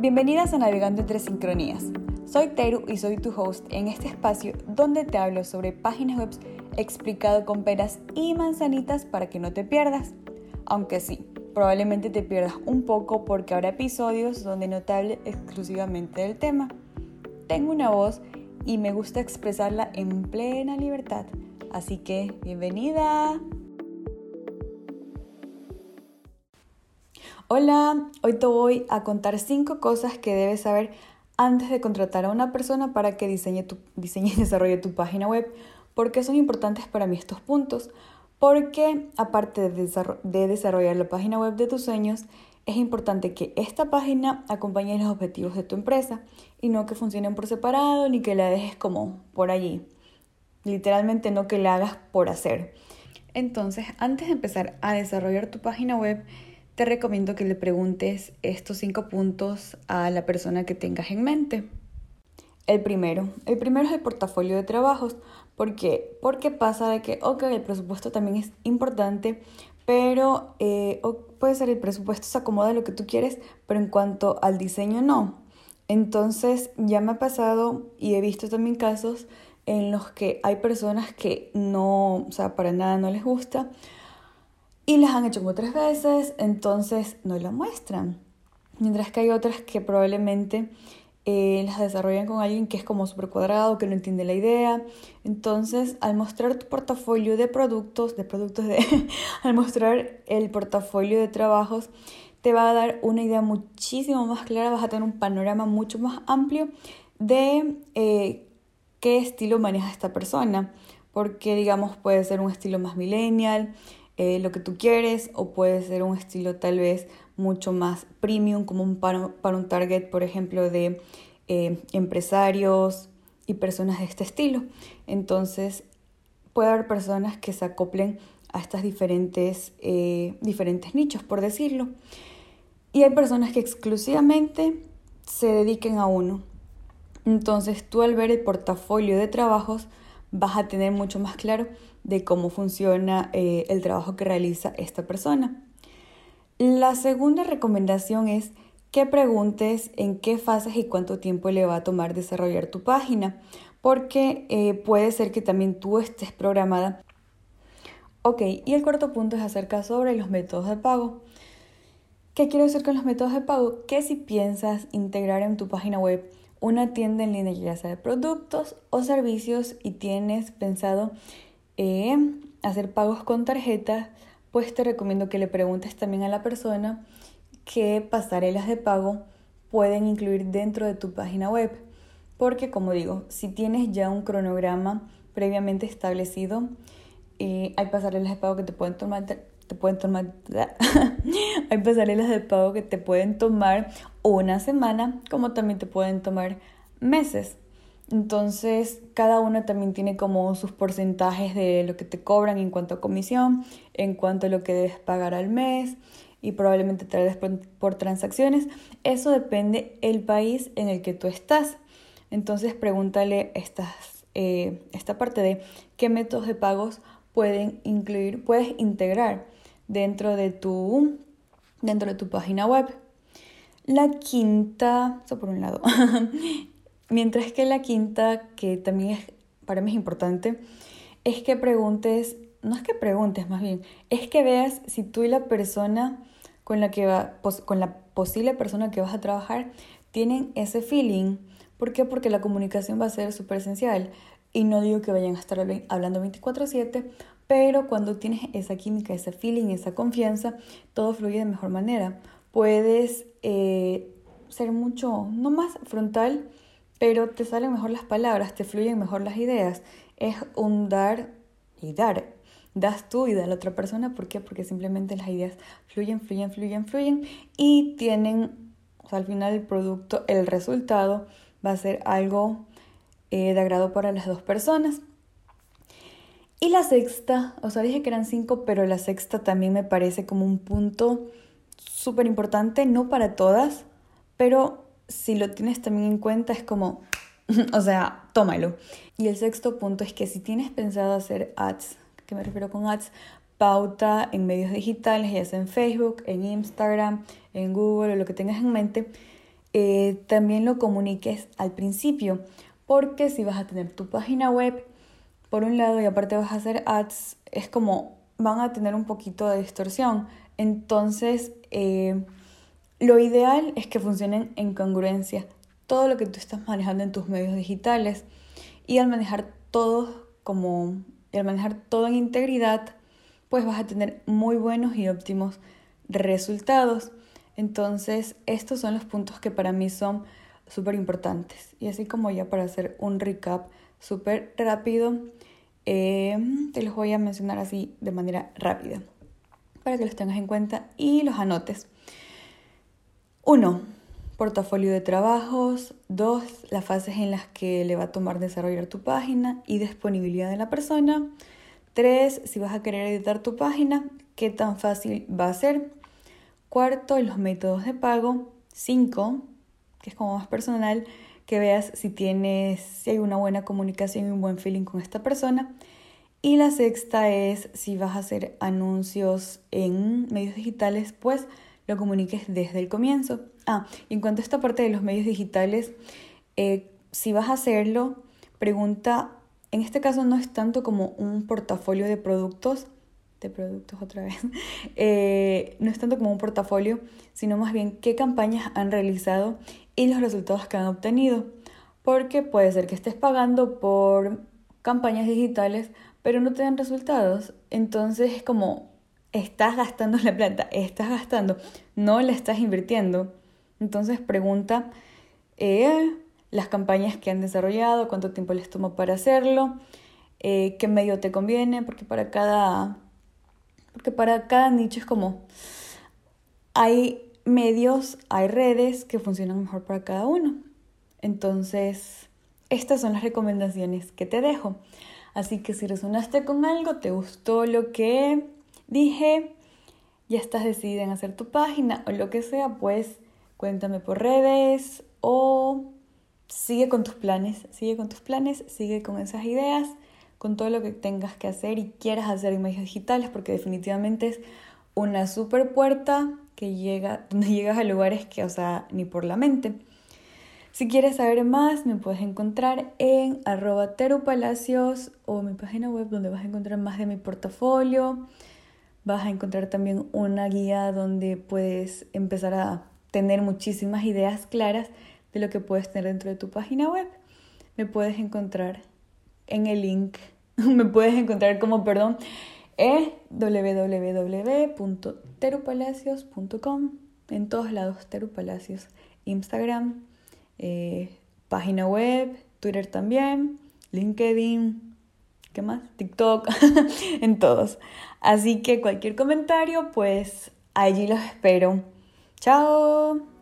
Bienvenidas a Navegando entre Sincronías. Soy Teru y soy tu host en este espacio donde te hablo sobre páginas web explicado con peras y manzanitas para que no te pierdas. Aunque sí, probablemente te pierdas un poco porque habrá episodios donde no te hable exclusivamente del tema. Tengo una voz y me gusta expresarla en plena libertad. Así que, bienvenida. Hola, hoy te voy a contar 5 cosas que debes saber antes de contratar a una persona para que diseñe, tu, y desarrolle tu página web. ¿Por qué son importantes para mí estos puntos? Porque aparte de, desarrollar la página web de tus sueños, es importante que esta página acompañe los objetivos de tu empresa y no que funcionen por separado ni que la dejes como por allí. Literalmente no que la hagas por hacer. Entonces, antes de empezar a desarrollar tu página web, te recomiendo que le preguntes estos cinco puntos a la persona que tengas en mente. El primero, el primero es el portafolio de trabajos. ¿Por qué? Porque pasa de que, ok, el presupuesto también es importante, pero eh, puede ser el presupuesto se acomoda a lo que tú quieres, pero en cuanto al diseño no. Entonces ya me ha pasado y he visto también casos en los que hay personas que no, o sea, para nada no les gusta y las han hecho como tres veces, entonces no la muestran. Mientras que hay otras que probablemente eh, las desarrollan con alguien que es como súper cuadrado, que no entiende la idea. Entonces, al mostrar tu portafolio de productos, de productos de, al mostrar el portafolio de trabajos, te va a dar una idea muchísimo más clara, vas a tener un panorama mucho más amplio de eh, qué estilo maneja esta persona. Porque, digamos, puede ser un estilo más millennial, eh, lo que tú quieres o puede ser un estilo tal vez mucho más premium como un para, un target, por ejemplo, de eh, empresarios y personas de este estilo. Entonces, puede haber personas que se acoplen a estas diferentes, eh, diferentes nichos, por decirlo. Y hay personas que exclusivamente se dediquen a uno. Entonces, tú al ver el portafolio de trabajos, vas a tener mucho más claro de cómo funciona eh, el trabajo que realiza esta persona. La segunda recomendación es que preguntes en qué fases y cuánto tiempo le va a tomar desarrollar tu página, porque eh, puede ser que también tú estés programada. Ok, y el cuarto punto es acerca sobre los métodos de pago. ¿Qué quiero decir con los métodos de pago? Que si piensas integrar en tu página web una tienda en línea ya sea de productos o servicios y tienes pensado eh, hacer pagos con tarjeta, pues te recomiendo que le preguntes también a la persona qué pasarelas de pago pueden incluir dentro de tu página web. Porque como digo, si tienes ya un cronograma previamente establecido, eh, hay pasarelas de pago que te pueden tomar, te pueden tomar, hay pasarelas de pago que te pueden tomar una semana, como también te pueden tomar meses. Entonces, cada una también tiene como sus porcentajes de lo que te cobran en cuanto a comisión, en cuanto a lo que debes pagar al mes y probablemente te por, por transacciones. Eso depende el país en el que tú estás. Entonces, pregúntale estas, eh, esta parte de qué métodos de pagos pueden incluir, puedes integrar dentro de tu, dentro de tu página web. La quinta, eso por un lado, mientras que la quinta, que también es, para mí es importante, es que preguntes, no es que preguntes más bien, es que veas si tú y la persona con la que va, con la posible persona que vas a trabajar tienen ese feeling. ¿Por qué? Porque la comunicación va a ser súper esencial. Y no digo que vayan a estar hablando 24/7, pero cuando tienes esa química, ese feeling, esa confianza, todo fluye de mejor manera. Puedes eh, ser mucho, no más frontal, pero te salen mejor las palabras, te fluyen mejor las ideas. Es un dar y dar. Das tú y da la otra persona. ¿Por qué? Porque simplemente las ideas fluyen, fluyen, fluyen, fluyen y tienen, o sea, al final el producto, el resultado va a ser algo eh, de agrado para las dos personas. Y la sexta, o sea, dije que eran cinco, pero la sexta también me parece como un punto súper importante, no para todas, pero si lo tienes también en cuenta es como, o sea, tómalo. Y el sexto punto es que si tienes pensado hacer ads, ¿qué me refiero con ads? Pauta en medios digitales, ya sea en Facebook, en Instagram, en Google o lo que tengas en mente, eh, también lo comuniques al principio, porque si vas a tener tu página web, por un lado, y aparte vas a hacer ads, es como van a tener un poquito de distorsión. Entonces, eh, lo ideal es que funcionen en congruencia todo lo que tú estás manejando en tus medios digitales y al manejar todo como al manejar todo en integridad, pues vas a tener muy buenos y óptimos resultados. Entonces, estos son los puntos que para mí son súper importantes. Y así como ya para hacer un recap súper rápido, eh, te los voy a mencionar así de manera rápida para que los tengas en cuenta y los anotes. Uno, portafolio de trabajos. Dos, las fases en las que le va a tomar desarrollar tu página y disponibilidad de la persona. Tres, si vas a querer editar tu página, qué tan fácil va a ser. Cuarto, los métodos de pago. Cinco, que es como más personal, que veas si tienes, si hay una buena comunicación y un buen feeling con esta persona. Y la sexta es si vas a hacer anuncios en medios digitales, pues lo comuniques desde el comienzo. Ah, y en cuanto a esta parte de los medios digitales, eh, si vas a hacerlo, pregunta, en este caso no es tanto como un portafolio de productos, de productos otra vez, eh, no es tanto como un portafolio, sino más bien qué campañas han realizado y los resultados que han obtenido. Porque puede ser que estés pagando por campañas digitales, pero no te dan resultados. Entonces es como, estás gastando la plata, estás gastando, no la estás invirtiendo. Entonces pregunta eh, las campañas que han desarrollado, cuánto tiempo les tomó para hacerlo, eh, qué medio te conviene, porque para cada porque para cada nicho es como hay medios, hay redes que funcionan mejor para cada uno. Entonces, estas son las recomendaciones que te dejo. Así que si resonaste con algo, te gustó lo que dije, ya estás decidida en hacer tu página o lo que sea, pues cuéntame por redes o sigue con tus planes, sigue con tus planes, sigue con esas ideas con todo lo que tengas que hacer y quieras hacer en medios digitales, porque definitivamente es una super puerta que llega, donde llegas a lugares que, o sea, ni por la mente. Si quieres saber más, me puedes encontrar en arroba terupalacios o mi página web donde vas a encontrar más de mi portafolio. Vas a encontrar también una guía donde puedes empezar a tener muchísimas ideas claras de lo que puedes tener dentro de tu página web. Me puedes encontrar en el link. Me puedes encontrar como, perdón, es www.terupalacios.com. En todos lados, Terupalacios. Instagram, eh, página web, Twitter también, LinkedIn, ¿qué más? TikTok, en todos. Así que cualquier comentario, pues allí los espero. Chao.